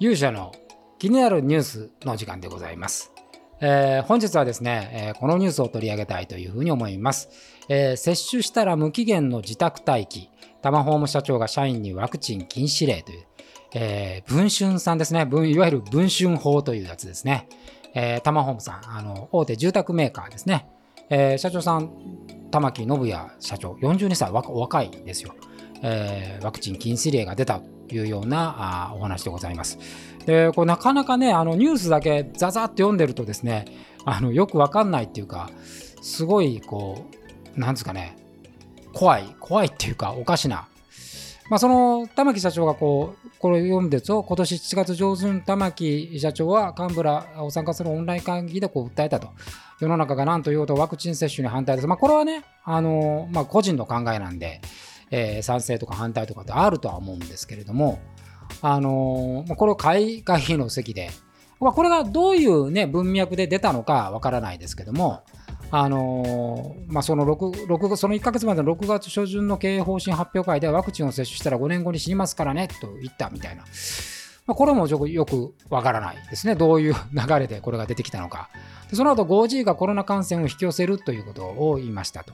勇者の気になるニュースの時間でございます。えー、本日はですね、えー、このニュースを取り上げたいというふうに思います。えー、接種したら無期限の自宅待機、タマホーム社長が社員にワクチン禁止令という、えー、文春さんですね、いわゆる文春法というやつですね。えー、タマホームさん、あの大手住宅メーカーですね。えー、社長さん、玉木信也社長、42歳、お若いですよ。えー、ワクチン禁止令が出たいうようなあお話でございます。でこれなかなかねあのニュースだけザザッと読んでるとですねあのよくわかんないっていうかすごいこうなんですかね怖い怖いっていうかおかしな。まあ、その玉木社長がこうこれ読んでると今年7月上旬玉木社長は幹部らを参加するオンライン会議でこう訴えたと。世の中が何と言おうとワクチン接種に反対です、まあ、これはねあの、まあ、個人の考えなんで、えー、賛成とか反対とかってあるとは思うんですけれどもあのこれを開会議の席で、まあ、これがどういう、ね、文脈で出たのかわからないですけども、あのまあ、その 6, 6その1ヶ月までの6月初旬の経営方針発表会ではワクチンを接種したら5年後に死にますからねと言ったみたいな。まあ、これもよくわからないですね。どういう流れでこれが出てきたのか。その後 5G がコロナ感染を引き寄せるということを言いましたと。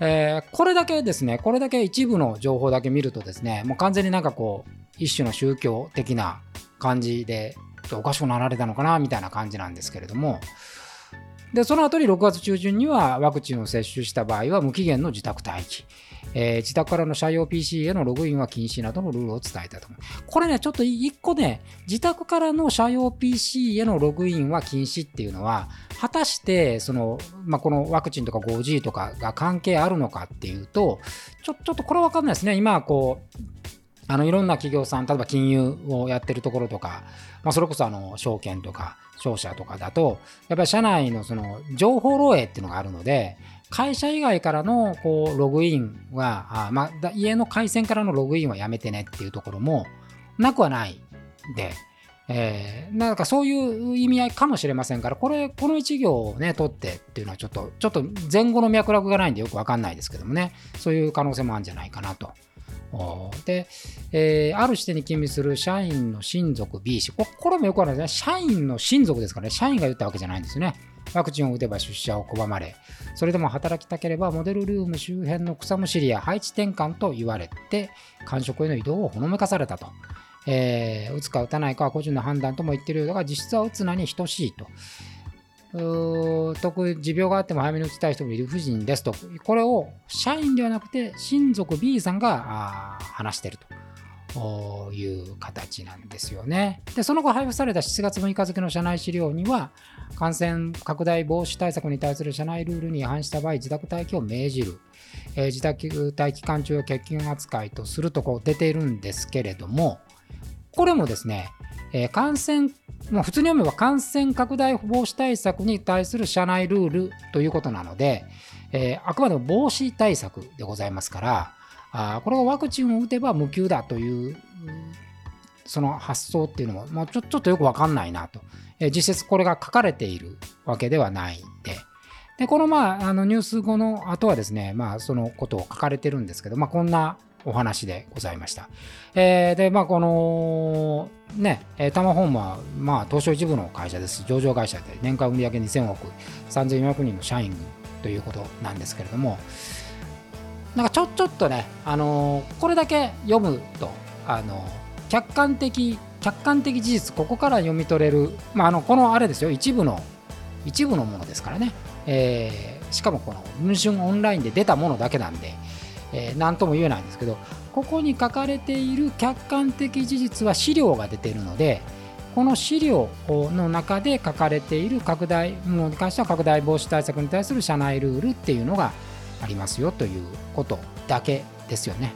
えー、これだけですね、これだけ一部の情報だけ見るとですね、もう完全になんかこう、一種の宗教的な感じで、おかしくなられたのかなみたいな感じなんですけれども、で、その後に6月中旬にはワクチンを接種した場合は無期限の自宅待機。えー、自宅からの社用 PC へのログインは禁止などのルールを伝えたと。これね、ちょっと一個ね、自宅からの社用 PC へのログインは禁止っていうのは、果たして、その、まあ、このワクチンとか 5G とかが関係あるのかっていうと、ちょちょっとこれはわかんないですね。今こう、あのいろんな企業さん、例えば金融をやってるところとか、まあ、それこそあの証券とか商社とかだと、やっぱり社内のその情報漏洩っていうのがあるので、会社以外からのこうログインは、あまあ、家の回線からのログインはやめてねっていうところもなくはないで、えー、なんかそういう意味合いかもしれませんから、これ、この一行をね、取ってっていうのはちょっと、ちょっと前後の脈絡がないんでよくわかんないですけどもね、そういう可能性もあるんじゃないかなと。で、えー、ある視点に勤務する社員の親族 B 氏、ここれもよくあるんですね。社員の親族ですからね、社員が言ったわけじゃないんですね。ワクチンを打てば出社を拒まれ、それでも働きたければモデルルーム周辺の草むしりや配置転換と言われて、官職への移動をほのめかされたと。えー、打つか打たないかは個人の判断とも言っているようだが、実質は打つなに等しいと。特に持病があっても早めに打ちたい人もいる不人ですと、これを社員ではなくて親族 B さんが話しているという形なんですよね。で、その後配布された7月6日付の社内資料には、感染拡大防止対策に対する社内ルールに違反した場合、自宅待機を命じる。えー、自宅待機期間中を欠勤扱いとするとこう出ているんですけれども、これもですね、えー、感染もう普通に読めば感染拡大防止対策に対する社内ルールということなので、えー、あくまでも防止対策でございますから、あこれがワクチンを打てば無給だという、その発想っていうのも、まあ、ちょちょっとよくわかんないなと、えー、実質これが書かれているわけではないんで、でこの,、まあ、あのニュース後の後はですね、まあ、そのことを書かれてるんですけど、まあ、こんなお話でございました。えー、で、まあ、この、ね、タマホームは、まあ、東証一部の会社です。上場会社で、年間売上2000億、3400人の社員ということなんですけれども、なんかちょちょっとね、あのー、これだけ読むと、あのー、客観的、客観的事実、ここから読み取れる、まあ、あのこのあれですよ、一部の、一部のものですからね、えー、しかもこの文春オンラインで出たものだけなんで、えー、何とも言えないんですけどここに書かれている客観的事実は資料が出ているのでこの資料の中で書かれている拡大に関しては拡大防止対策に対する社内ルールっていうのがありますよということだけですよね。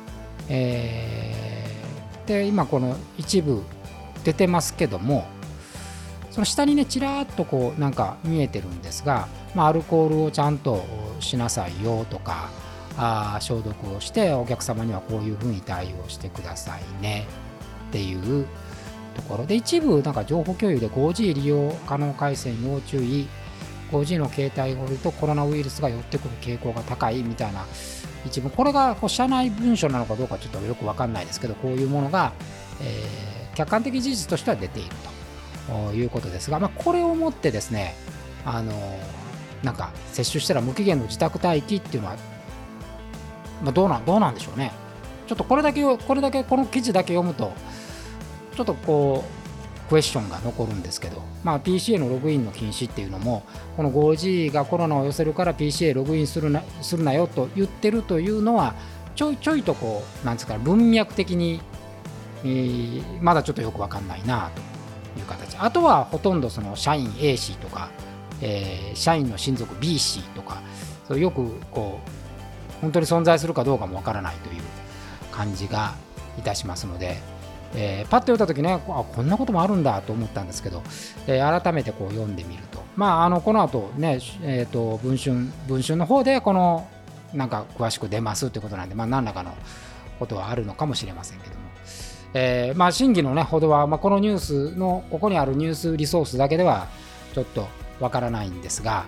えー、で今この一部出てますけどもその下にねちらっとこうなんか見えてるんですが、まあ、アルコールをちゃんとしなさいよとかあ消毒をしてお客様にはこういうふうに対応してくださいね。っていうところ。で一部なんか情報共有で 5G 利用可能回線要注意。5G の携帯を見るとコロナウイルスが寄ってくる傾向が高いみたいな。一部これがこう社内文書なのかどうかちょっとよく分かんないですけどこういうものが、えー、客観的事実としては出ているということですが、まあ、これをもってですねあのなんか接種したら無期限の自宅待機っていうのは、まあ、どうなんどうなんでしょうね。ちょっとこれだけこれだけこの記事だけ読むとちょっとこうクエスチョンが残るんですけど、まあ、PC へのログインの禁止っていうのもこの 5G がコロナを寄せるから PC へログインするなするなよと言ってるというのはちょいちょいとこうなんですか文脈的に、えー、まだちょっとよく分かんないなという形。あとはほとんどその社員 A 氏とか、えー、社員の親族 B 氏とかそよくこう本当に存在するかどうかも分からないという感じがいたしますので、えー、パッと読んだ時ねあこんなこともあるんだと思ったんですけど、えー、改めてこう読んでみると。まああのこの後ね、えーと、文春文春の方でこのなんか詳しく出ますってことなんで、まあ、何らかのことはあるのかもしれませんけども、えー、まあ真偽のねほどは、まあ、このニュースのここにあるニュースリソースだけではちょっとわからないんですが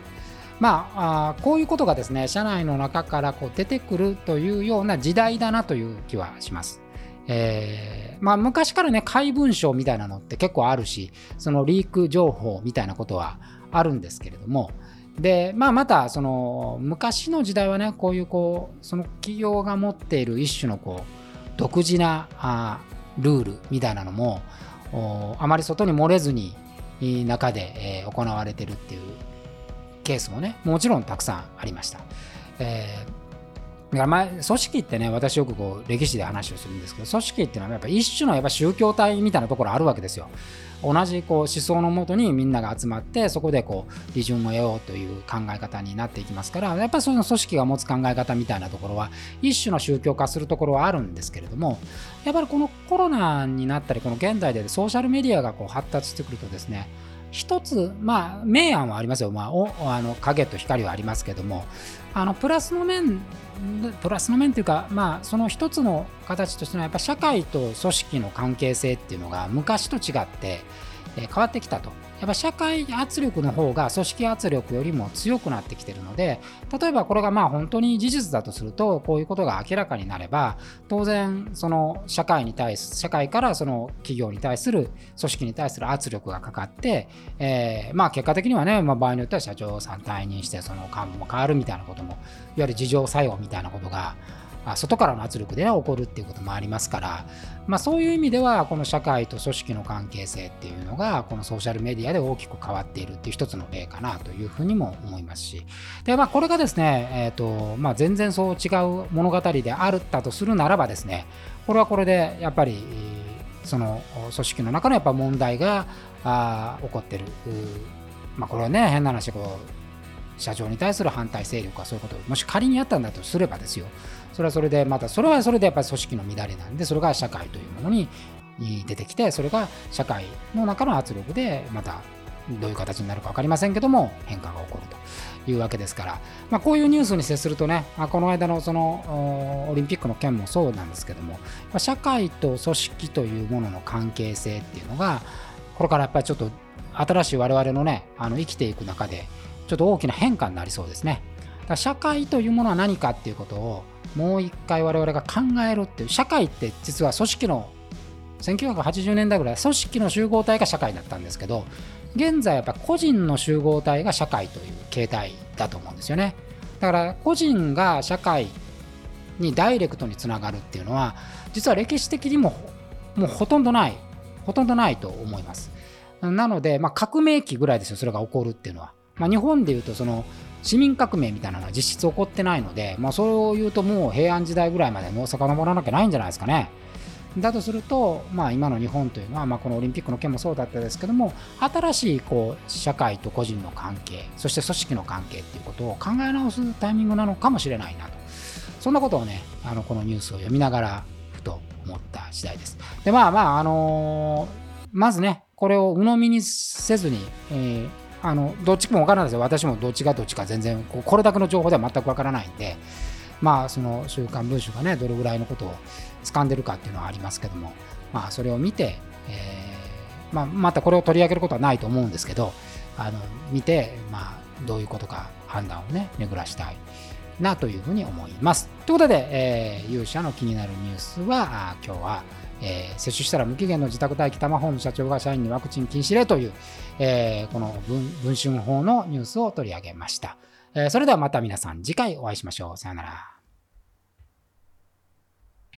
まあ、あこういうことがですね社内の中からこう出てくるというような時代だなという気はします。えー、まあ、昔からね、怪文書みたいなのって結構あるし、そのリーク情報みたいなことはあるんですけれども、で、まあ、また、その、昔の時代はね、こういう、こう、その企業が持っている一種の、こう、独自なあルールみたいなのも、あまり外に漏れずに、中で、え、行われてるっていうケースもね、もちろんたくさんありました。えーだから前組織ってね私よくこう歴史で話をするんですけど組織っていうのはやっぱ一種のやっぱ宗教体みたいなところあるわけですよ同じこう思想のもとにみんなが集まってそこでこう利潤を得ようという考え方になっていきますからやっぱりその組織が持つ考え方みたいなところは一種の宗教化するところはあるんですけれどもやっぱりこのコロナになったりこの現代でソーシャルメディアがこう発達してくるとですね一つ、まあ、明暗はありますよ、まあ、おあの影と光はありますけども、あのプラスの面、プラスの面というか、まあ、その一つの形としてのやっぱ社会と組織の関係性っていうのが昔と違って、変わってきたと。やっぱ社会圧力の方が組織圧力よりも強くなってきてるので例えばこれがまあ本当に事実だとするとこういうことが明らかになれば当然その社会に対す社会からその企業に対する組織に対する圧力がかかって、えー、まあ結果的にはね、まあ、場合によっては社長さん退任してその幹部も変わるみたいなこともいわゆる事情作用みたいなことが外からの圧力で、ね、起こるっていうこともありますから、まあ、そういう意味ではこの社会と組織の関係性っていうのがこのソーシャルメディアで大きく変わっているっていう一つの例かなというふうにも思いますし。で、まあ、これがですね、えーとまあ、全然そう違う物語であったとするならばですねこれはこれでやっぱりその組織の中のやっぱ問題があ起こってる。まあ、これはね変な話こう社長に対する反対勢力はそういうことをもし仮にあったんだとすればですよ。それはそれでまたそれはそれでやっぱり組織の乱れなんでそれが社会というものに出てきてそれが社会の中の圧力でまたどういう形になるか分かりませんけども変化が起こるというわけですから、まあ、こういうニュースに接するとねこの間のそのオリンピックの件もそうなんですけども社会と組織というものの関係性っていうのがこれからやっぱりちょっと新しい我々のねあの生きていく中でちょっと大きな変化になりそうですね。だ社会というものは何かっていうことをもう一回我々が考えるっていう社会って実は組織の1980年代ぐらい組織の集合体が社会だったんですけど現在やっぱ個人の集合体が社会という形態だと思うんですよね。だから個人が社会にダイレクトにつながるっていうのは実は歴史的にももうほとんどないほとんどないと思います。なので、まあ、革命期ぐらいですよそれが起こるっていうのは、まあ、日本でいうとその市民革命みたいなのは実質起こってないので、まあ、それを言うともう平安時代ぐらいまでもう遡らなきゃないんじゃないですかね。だとすると、まあ、今の日本というのは、まあ、このオリンピックの件もそうだったですけども新しいこう社会と個人の関係そして組織の関係っていうことを考え直すタイミングなのかもしれないなとそんなことをねあのこのニュースを読みながらふと思った次第です。でまあまああのー、まずねこれを鵜呑みにせずに、えーあのどっちも分からないですよ。私もどっちがどっちか全然これだけの情報では全く分からないんでまあその週刊文春がねどれぐらいのことを掴んでるかっていうのはありますけどもまあそれを見て、えーまあ、またこれを取り上げることはないと思うんですけどあの見て、まあ、どういうことか判断をね巡らしたい。なというふうに思います。ということで、えー、勇者の気になるニュースは、今日は、えー、接種したら無期限の自宅待機タマホーム社長が社員にワクチン禁止令という、えー、この文春法のニュースを取り上げました。えー、それではまた皆さん次回お会いしましょう。さよなら。